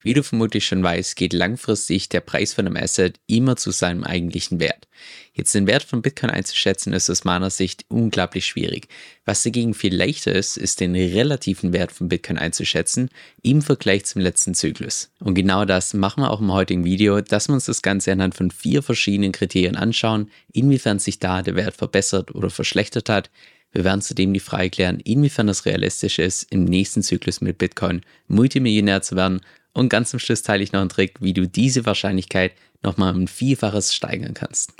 Wie du vermutlich schon weißt, geht langfristig der Preis von einem Asset immer zu seinem eigentlichen Wert. Jetzt den Wert von Bitcoin einzuschätzen, ist aus meiner Sicht unglaublich schwierig. Was dagegen viel leichter ist, ist den relativen Wert von Bitcoin einzuschätzen im Vergleich zum letzten Zyklus. Und genau das machen wir auch im heutigen Video, dass wir uns das Ganze anhand von vier verschiedenen Kriterien anschauen, inwiefern sich da der Wert verbessert oder verschlechtert hat, wir werden zudem die Frage klären, inwiefern es realistisch ist, im nächsten Zyklus mit Bitcoin Multimillionär zu werden und ganz zum Schluss teile ich noch einen Trick, wie du diese Wahrscheinlichkeit nochmal ein Vielfaches steigern kannst.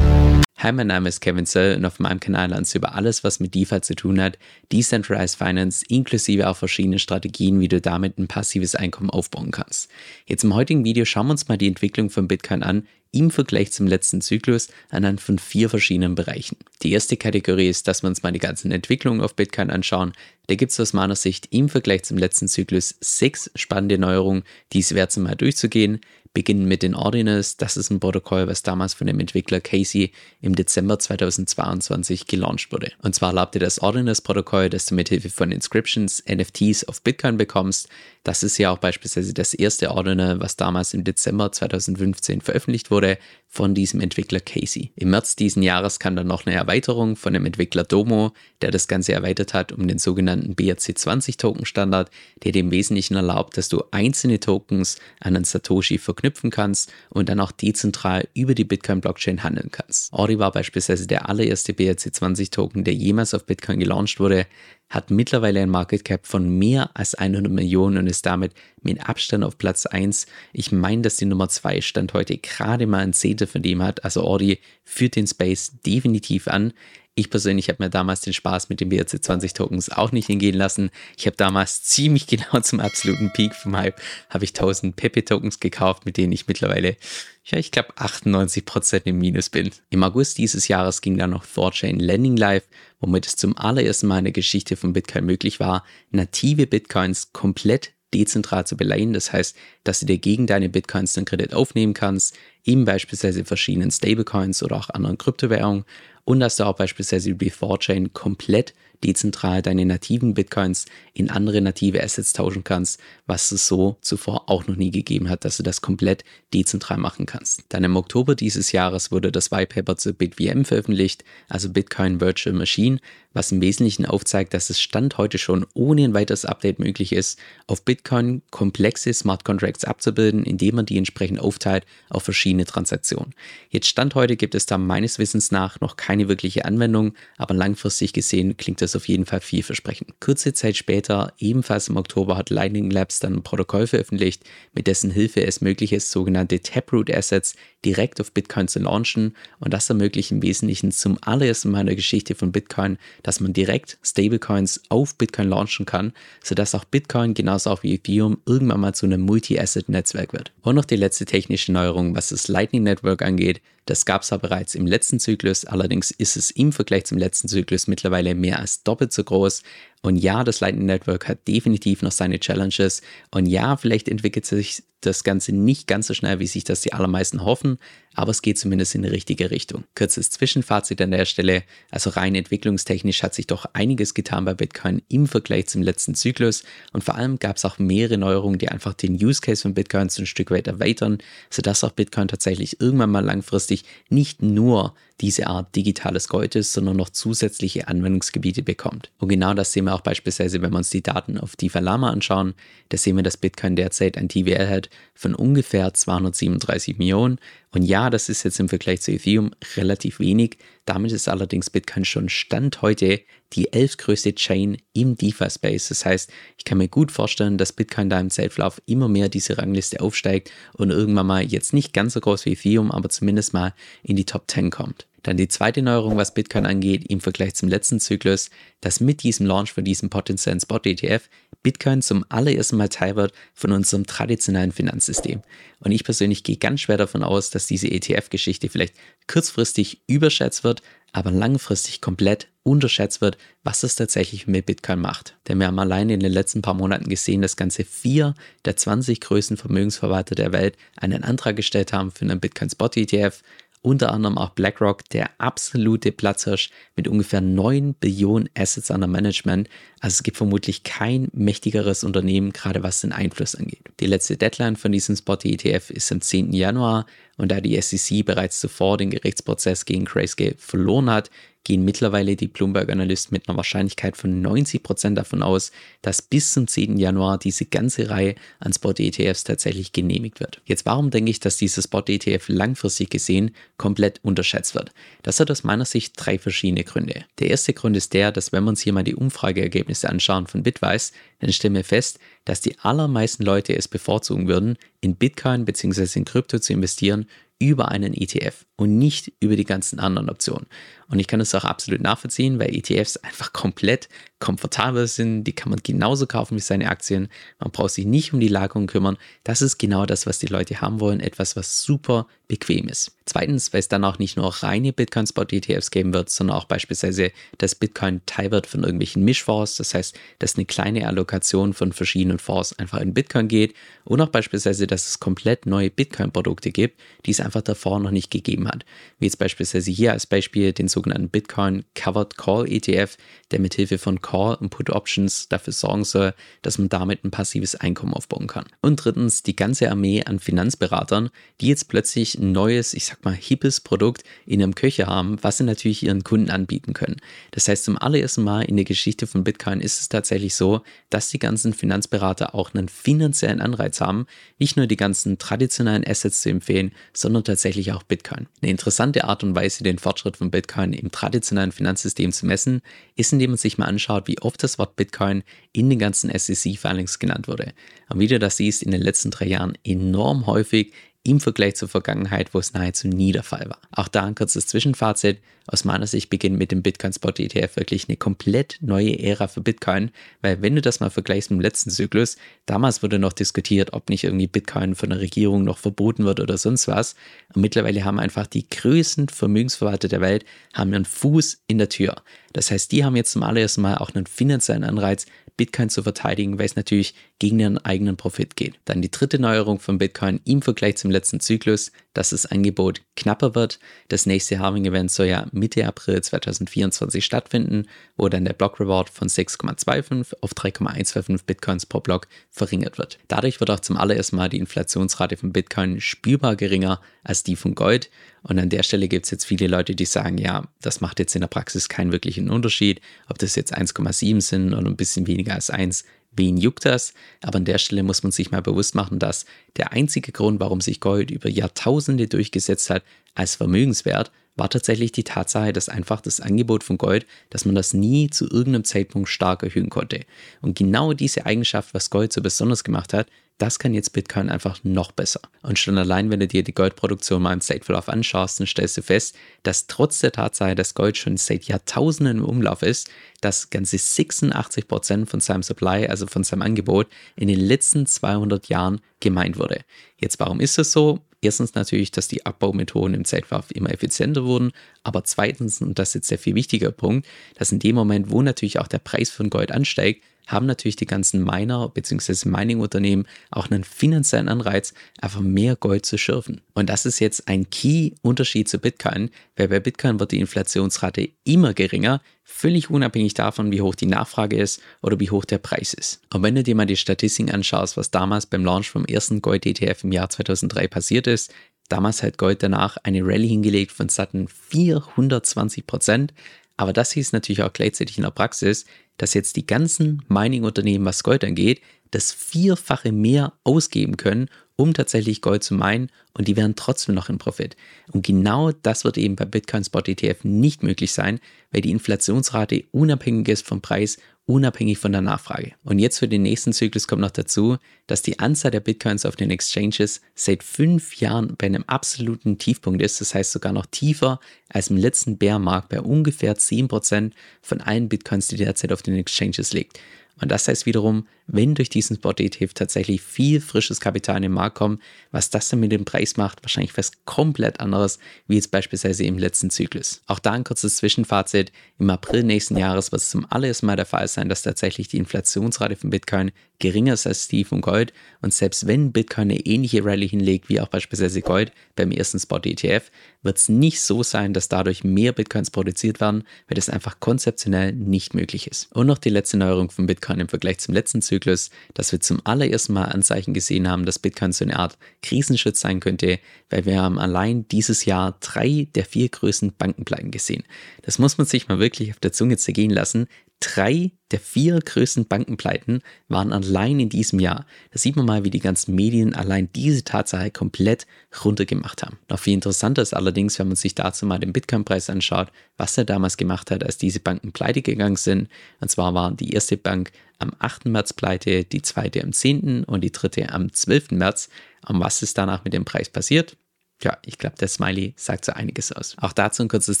Hi, mein Name ist Kevin Zöll und auf meinem Kanal lernst du über alles, was mit DeFi zu tun hat, Decentralized Finance, inklusive auch verschiedene Strategien, wie du damit ein passives Einkommen aufbauen kannst. Jetzt im heutigen Video schauen wir uns mal die Entwicklung von Bitcoin an, im Vergleich zum letzten Zyklus anhand von vier verschiedenen Bereichen. Die erste Kategorie ist, dass wir uns mal die ganzen Entwicklungen auf Bitcoin anschauen. Da gibt es aus meiner Sicht im Vergleich zum letzten Zyklus sechs spannende Neuerungen, die es wert sind, mal durchzugehen beginnen mit den Ordinals. Das ist ein Protokoll, was damals von dem Entwickler Casey im Dezember 2022 gelauncht wurde. Und zwar erlaubte das Ordinals-Protokoll, dass du mit Hilfe von Inscriptions NFTs auf Bitcoin bekommst. Das ist ja auch beispielsweise das erste Ordinal, was damals im Dezember 2015 veröffentlicht wurde von diesem Entwickler Casey. Im März diesen Jahres kam dann noch eine Erweiterung von dem Entwickler Domo, der das Ganze erweitert hat um den sogenannten BRC20 Token Standard, der dem Wesentlichen erlaubt, dass du einzelne Tokens an einen Satoshi verknüpfen kannst und dann auch dezentral über die Bitcoin Blockchain handeln kannst. Ori war beispielsweise der allererste BRC20 Token, der jemals auf Bitcoin gelauncht wurde, hat mittlerweile ein Market Cap von mehr als 100 Millionen und ist damit mit Abstand auf Platz 1. Ich meine, dass die Nummer 2 Stand heute gerade mal ein Zehntel von dem hat. Also Audi führt den Space definitiv an. Ich persönlich habe mir damals den Spaß mit den BRC20 Tokens auch nicht hingehen lassen. Ich habe damals ziemlich genau zum absoluten Peak vom Hype habe ich 1000 Pepe Tokens gekauft, mit denen ich mittlerweile, ja, ich glaube 98% im Minus bin. Im August dieses Jahres ging dann noch Thorchain Landing live, womit es zum allerersten Mal in der Geschichte von Bitcoin möglich war, native Bitcoins komplett dezentral zu beleihen. Das heißt, dass du dir gegen deine Bitcoins den Kredit aufnehmen kannst, eben beispielsweise verschiedenen Stablecoins oder auch anderen Kryptowährungen und dass du auch beispielsweise die Thorchain komplett dezentral deine nativen Bitcoins in andere native Assets tauschen kannst, was es so zuvor auch noch nie gegeben hat, dass du das komplett dezentral machen kannst. Dann im Oktober dieses Jahres wurde das White Paper zu BitVM veröffentlicht, also Bitcoin Virtual Machine, was im Wesentlichen aufzeigt, dass es Stand heute schon ohne ein weiteres Update möglich ist, auf Bitcoin komplexe Smart Contracts abzubilden, indem man die entsprechend aufteilt auf verschiedene Transaktionen. Jetzt Stand heute gibt es da meines Wissens nach noch keine wirkliche Anwendung, aber langfristig gesehen klingt das auf jeden Fall vielversprechend. Kurze Zeit später, ebenfalls im Oktober, hat Lightning Labs dann ein Protokoll veröffentlicht, mit dessen Hilfe es möglich ist, sogenannte Taproot Assets direkt auf Bitcoin zu launchen und das ermöglicht im Wesentlichen zum allerersten Mal in der Geschichte von Bitcoin, dass man direkt Stablecoins auf Bitcoin launchen kann, sodass auch Bitcoin genauso auch wie Ethereum irgendwann mal zu einem Multi-Asset-Netzwerk wird. Und noch die letzte technische Neuerung, was das Lightning Network angeht, das gab es ja bereits im letzten Zyklus, allerdings ist es im Vergleich zum letzten Zyklus mittlerweile mehr als doppelt so groß. Und ja, das Lightning Network hat definitiv noch seine Challenges. Und ja, vielleicht entwickelt sich das Ganze nicht ganz so schnell, wie sich das die allermeisten hoffen, aber es geht zumindest in die richtige Richtung. Kurzes Zwischenfazit an der Stelle, also rein entwicklungstechnisch hat sich doch einiges getan bei Bitcoin im Vergleich zum letzten Zyklus und vor allem gab es auch mehrere Neuerungen, die einfach den Use Case von Bitcoin so ein Stück weit erweitern, sodass auch Bitcoin tatsächlich irgendwann mal langfristig nicht nur diese Art digitales Gold ist, sondern noch zusätzliche Anwendungsgebiete bekommt. Und genau das sehen wir auch beispielsweise, wenn wir uns die Daten auf DeFi Lama anschauen. Da sehen wir, dass Bitcoin derzeit ein TVL hat von ungefähr 237 Millionen. Und ja, das ist jetzt im Vergleich zu Ethereum relativ wenig. Damit ist allerdings Bitcoin schon Stand heute die elfgrößte Chain im DeFi-Space. Das heißt, ich kann mir gut vorstellen, dass Bitcoin da im Zeitverlauf immer mehr diese Rangliste aufsteigt und irgendwann mal jetzt nicht ganz so groß wie Ethereum, aber zumindest mal in die Top 10 kommt. Dann die zweite Neuerung, was Bitcoin angeht, im Vergleich zum letzten Zyklus, dass mit diesem Launch von diesem potenziellen Spot-ETF Bitcoin zum allerersten Mal Teil wird von unserem traditionellen Finanzsystem. Und ich persönlich gehe ganz schwer davon aus, dass diese ETF-Geschichte vielleicht kurzfristig überschätzt wird, aber langfristig komplett unterschätzt wird, was es tatsächlich mit Bitcoin macht. Denn wir haben allein in den letzten paar Monaten gesehen, dass ganze vier der 20 größten Vermögensverwalter der Welt einen Antrag gestellt haben für einen Bitcoin Spot ETF unter anderem auch BlackRock, der absolute Platzhirsch mit ungefähr 9 Billionen Assets under Management. Also es gibt vermutlich kein mächtigeres Unternehmen, gerade was den Einfluss angeht. Die letzte Deadline von diesem Spot-ETF ist am 10. Januar und da die SEC bereits zuvor den Gerichtsprozess gegen Grayscale verloren hat, gehen mittlerweile die Bloomberg-Analysten mit einer Wahrscheinlichkeit von 90% davon aus, dass bis zum 10. Januar diese ganze Reihe an Spot-ETFs tatsächlich genehmigt wird. Jetzt warum denke ich, dass dieses Spot-ETF langfristig gesehen komplett unterschätzt wird? Das hat aus meiner Sicht drei verschiedene Gründe. Der erste Grund ist der, dass wenn wir uns hier mal die Umfrageergebnisse anschauen von Bitwise, dann stellen wir fest, dass die allermeisten Leute es bevorzugen würden, in Bitcoin bzw. in Krypto zu investieren über einen ETF und nicht über die ganzen anderen Optionen. Und ich kann das auch absolut nachvollziehen, weil ETFs einfach komplett komfortabel sind. Die kann man genauso kaufen wie seine Aktien. Man braucht sich nicht um die Lagerung kümmern. Das ist genau das, was die Leute haben wollen. Etwas, was super bequem ist. Zweitens, weil es dann auch nicht nur reine Bitcoin-Spot-ETFs geben wird, sondern auch beispielsweise, dass Bitcoin Teil wird von irgendwelchen Mischfonds. Das heißt, dass eine kleine Allokation von verschiedenen Fonds einfach in Bitcoin geht. Und auch beispielsweise, dass es komplett neue Bitcoin-Produkte gibt, die es einfach davor noch nicht gegeben hat. Wie jetzt beispielsweise hier als Beispiel den sogenannten Bitcoin Covered Call ETF, der mithilfe von Call und Put Options dafür sorgen soll, dass man damit ein passives Einkommen aufbauen kann. Und drittens die ganze Armee an Finanzberatern, die jetzt plötzlich ein neues, ich sag mal, hippes Produkt in ihrem Köcher haben, was sie natürlich ihren Kunden anbieten können. Das heißt, zum allerersten Mal in der Geschichte von Bitcoin ist es tatsächlich so, dass die ganzen Finanzberater auch einen finanziellen Anreiz haben, nicht nur die ganzen traditionellen Assets zu empfehlen, sondern tatsächlich auch Bitcoin. Eine interessante Art und Weise, den Fortschritt von Bitcoin im traditionellen Finanzsystem zu messen, ist, indem man sich mal anschaut, wie oft das Wort Bitcoin in den ganzen SEC-Filings genannt wurde. Und wie du das siehst, in den letzten drei Jahren enorm häufig im Vergleich zur Vergangenheit, wo es nahezu nie der Fall war. Auch da ein kurzes Zwischenfazit. Aus meiner Sicht beginnt mit dem Bitcoin Spot ETF wirklich eine komplett neue Ära für Bitcoin, weil wenn du das mal vergleichst mit dem letzten Zyklus, damals wurde noch diskutiert, ob nicht irgendwie Bitcoin von der Regierung noch verboten wird oder sonst was. Und mittlerweile haben einfach die größten Vermögensverwalter der Welt haben ihren Fuß in der Tür. Das heißt, die haben jetzt zum allerersten Mal auch einen finanziellen Anreiz, Bitcoin zu verteidigen, weil es natürlich gegen ihren eigenen Profit geht. Dann die dritte Neuerung von Bitcoin im Vergleich zum letzten Zyklus, dass das Angebot knapper wird. Das nächste Halving Event soll ja Mitte April 2024 stattfinden, wo dann der Block Reward von 6,25 auf 3,125 Bitcoins pro Block verringert wird. Dadurch wird auch zum allerersten Mal die Inflationsrate von Bitcoin spürbar geringer als die von Gold. Und an der Stelle gibt es jetzt viele Leute, die sagen, ja, das macht jetzt in der Praxis keinen wirklichen Unterschied, ob das jetzt 1,7 sind oder ein bisschen weniger als 1. Wen juckt das? Aber an der Stelle muss man sich mal bewusst machen, dass der einzige Grund, warum sich Gold über Jahrtausende durchgesetzt hat als Vermögenswert, war tatsächlich die Tatsache, dass einfach das Angebot von Gold, dass man das nie zu irgendeinem Zeitpunkt stark erhöhen konnte. Und genau diese Eigenschaft, was Gold so besonders gemacht hat, das kann jetzt Bitcoin einfach noch besser. Und schon allein, wenn du dir die Goldproduktion mal im State anschaust, dann stellst du fest, dass trotz der Tatsache, dass Gold schon seit Jahrtausenden im Umlauf ist, dass ganze 86% von seinem Supply, also von seinem Angebot, in den letzten 200 Jahren gemeint wurde. Jetzt, warum ist das so? Erstens natürlich, dass die Abbaumethoden im Zeitverlauf immer effizienter wurden, aber zweitens, und das ist jetzt der viel wichtiger Punkt, dass in dem Moment, wo natürlich auch der Preis von Gold ansteigt, haben natürlich die ganzen Miner bzw. Mining-Unternehmen auch einen finanziellen Anreiz, einfach mehr Gold zu schürfen. Und das ist jetzt ein Key-Unterschied zu Bitcoin, weil bei Bitcoin wird die Inflationsrate immer geringer, völlig unabhängig davon, wie hoch die Nachfrage ist oder wie hoch der Preis ist. Und wenn du dir mal die Statistiken anschaust, was damals beim Launch vom ersten Gold-ETF im Jahr 2003 passiert ist, Damals hat Gold danach eine Rallye hingelegt von satten 420 Prozent. Aber das hieß natürlich auch gleichzeitig in der Praxis, dass jetzt die ganzen Mining-Unternehmen, was Gold angeht, das Vierfache mehr ausgeben können, um tatsächlich Gold zu meinen und die wären trotzdem noch in Profit. Und genau das wird eben bei Bitcoin Spot ETF nicht möglich sein, weil die Inflationsrate unabhängig ist vom Preis, unabhängig von der Nachfrage. Und jetzt für den nächsten Zyklus kommt noch dazu, dass die Anzahl der Bitcoins auf den Exchanges seit fünf Jahren bei einem absoluten Tiefpunkt ist, das heißt sogar noch tiefer als im letzten Bärmarkt bei ungefähr 10% von allen Bitcoins, die derzeit auf den Exchanges liegt. Und das heißt wiederum, wenn durch diesen Spot-ETF tatsächlich viel frisches Kapital in den Markt kommt, was das dann mit dem Preis macht, wahrscheinlich was komplett anderes, wie jetzt beispielsweise im letzten Zyklus. Auch da ein kurzes Zwischenfazit. Im April nächsten Jahres wird es zum allerersten Mal der Fall sein, dass tatsächlich die Inflationsrate von Bitcoin geringer ist als die von Gold und selbst wenn Bitcoin eine ähnliche Rallye hinlegt wie auch beispielsweise Gold beim ersten Spot ETF, wird es nicht so sein, dass dadurch mehr Bitcoins produziert werden, weil das einfach konzeptionell nicht möglich ist. Und noch die letzte Neuerung von Bitcoin im Vergleich zum letzten Zyklus, dass wir zum allerersten Mal Anzeichen gesehen haben, dass Bitcoin so eine Art Krisenschutz sein könnte, weil wir haben allein dieses Jahr drei der vier größten Bankenpleiten gesehen. Das muss man sich mal wirklich auf der Zunge zergehen lassen. Drei der vier größten Bankenpleiten waren allein in diesem Jahr. Da sieht man mal, wie die ganzen Medien allein diese Tatsache komplett runtergemacht haben. Noch viel interessanter ist allerdings, wenn man sich dazu mal den Bitcoin-Preis anschaut, was er damals gemacht hat, als diese Banken pleite gegangen sind. Und zwar war die erste Bank am 8. März pleite, die zweite am 10. und die dritte am 12. März. Und was ist danach mit dem Preis passiert? Ja, ich glaube, der Smiley sagt so einiges aus. Auch dazu ein kurzes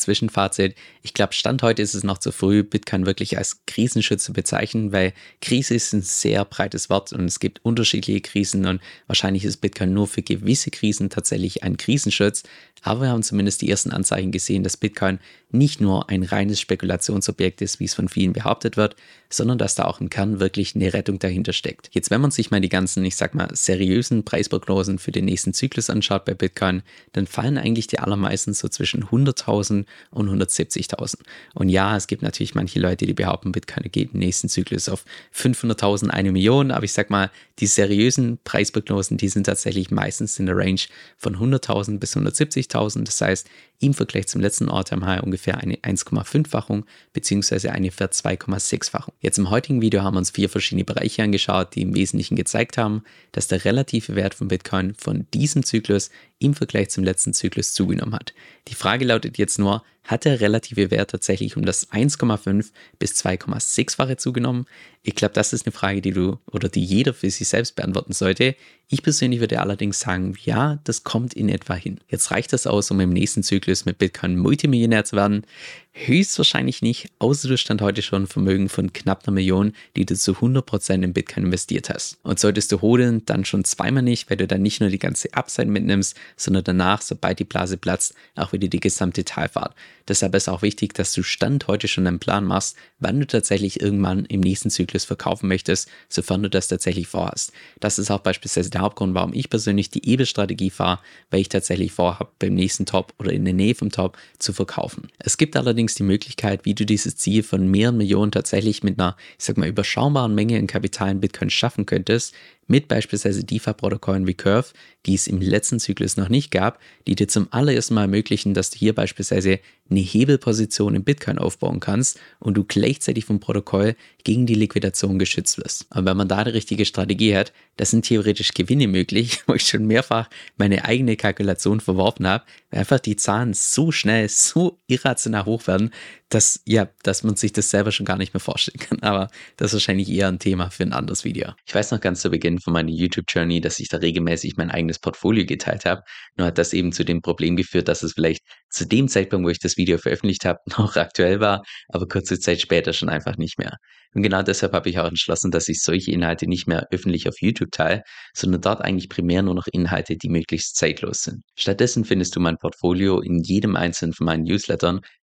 Zwischenfazit. Ich glaube, Stand heute ist es noch zu früh, Bitcoin wirklich als Krisenschutz zu bezeichnen, weil Krise ist ein sehr breites Wort und es gibt unterschiedliche Krisen und wahrscheinlich ist Bitcoin nur für gewisse Krisen tatsächlich ein Krisenschutz. Aber wir haben zumindest die ersten Anzeichen gesehen, dass Bitcoin nicht nur ein reines Spekulationsobjekt ist, wie es von vielen behauptet wird, sondern dass da auch im Kern wirklich eine Rettung dahinter steckt. Jetzt, wenn man sich mal die ganzen, ich sag mal, seriösen Preisprognosen für den nächsten Zyklus anschaut bei Bitcoin, dann fallen eigentlich die allermeisten so zwischen 100.000 und 170.000. Und ja, es gibt natürlich manche Leute, die behaupten, Bitcoin geht im nächsten Zyklus auf 500.000, eine Million, aber ich sag mal, die seriösen Preisprognosen, die sind tatsächlich meistens in der Range von 100.000 bis 170.000. Das heißt, im Vergleich zum letzten All-Time-High ungefähr eine 1,5-fachung bzw. eine ver 2,6-fachung. Jetzt im heutigen Video haben wir uns vier verschiedene Bereiche angeschaut, die im Wesentlichen gezeigt haben, dass der relative Wert von Bitcoin von diesem Zyklus im Vergleich zum letzten Zyklus zugenommen hat. Die Frage lautet jetzt nur, hat der relative Wert tatsächlich um das 1,5 bis 2,6-fache zugenommen? Ich glaube, das ist eine Frage, die du oder die jeder für sich selbst beantworten sollte. Ich persönlich würde allerdings sagen, ja, das kommt in etwa hin. Jetzt reicht das aus, um im nächsten Zyklus mit Bitcoin Multimillionär zu werden. Höchstwahrscheinlich nicht, außer du stand heute schon ein Vermögen von knapp einer Million, die du zu 100% in Bitcoin investiert hast. Und solltest du holen, dann schon zweimal nicht, weil du dann nicht nur die ganze Upside mitnimmst, sondern danach, sobald die Blase platzt, auch wieder die gesamte Talfahrt. Deshalb ist auch wichtig, dass du Stand heute schon einen Plan machst, wann du tatsächlich irgendwann im nächsten Zyklus verkaufen möchtest, sofern du das tatsächlich vorhast. Das ist auch beispielsweise der Hauptgrund, warum ich persönlich die EBE-Strategie fahre, weil ich tatsächlich vorhabe, beim nächsten Top oder in der Nähe vom Top zu verkaufen. Es gibt allerdings die Möglichkeit, wie du dieses Ziel von mehreren Millionen tatsächlich mit einer, ich sag mal, überschaubaren Menge in Kapital in Bitcoin schaffen könntest, mit beispielsweise DeFi-Protokollen wie Curve, die es im letzten Zyklus noch nicht gab, die dir zum allerersten Mal ermöglichen, dass du hier beispielsweise eine Hebelposition in Bitcoin aufbauen kannst und du gleichzeitig vom Protokoll gegen die Liquidation geschützt wirst. Aber wenn man da die richtige Strategie hat, da sind theoretisch Gewinne möglich, wo ich schon mehrfach meine eigene Kalkulation verworfen habe, weil einfach die Zahlen so schnell, so irrational hoch werden, dass, ja, dass man sich das selber schon gar nicht mehr vorstellen kann. Aber das ist wahrscheinlich eher ein Thema für ein anderes Video. Ich weiß noch ganz zu Beginn von meiner YouTube-Journey, dass ich da regelmäßig mein eigenes Portfolio geteilt habe. Nur hat das eben zu dem Problem geführt, dass es vielleicht zu dem Zeitpunkt, wo ich das Video veröffentlicht habe, noch aktuell war, aber kurze Zeit später schon einfach nicht mehr. Und genau deshalb habe ich auch entschlossen, dass ich solche Inhalte nicht mehr öffentlich auf YouTube teile, sondern dort eigentlich primär nur noch Inhalte, die möglichst zeitlos sind. Stattdessen findest du mein Portfolio in jedem einzelnen von meinen Newslettern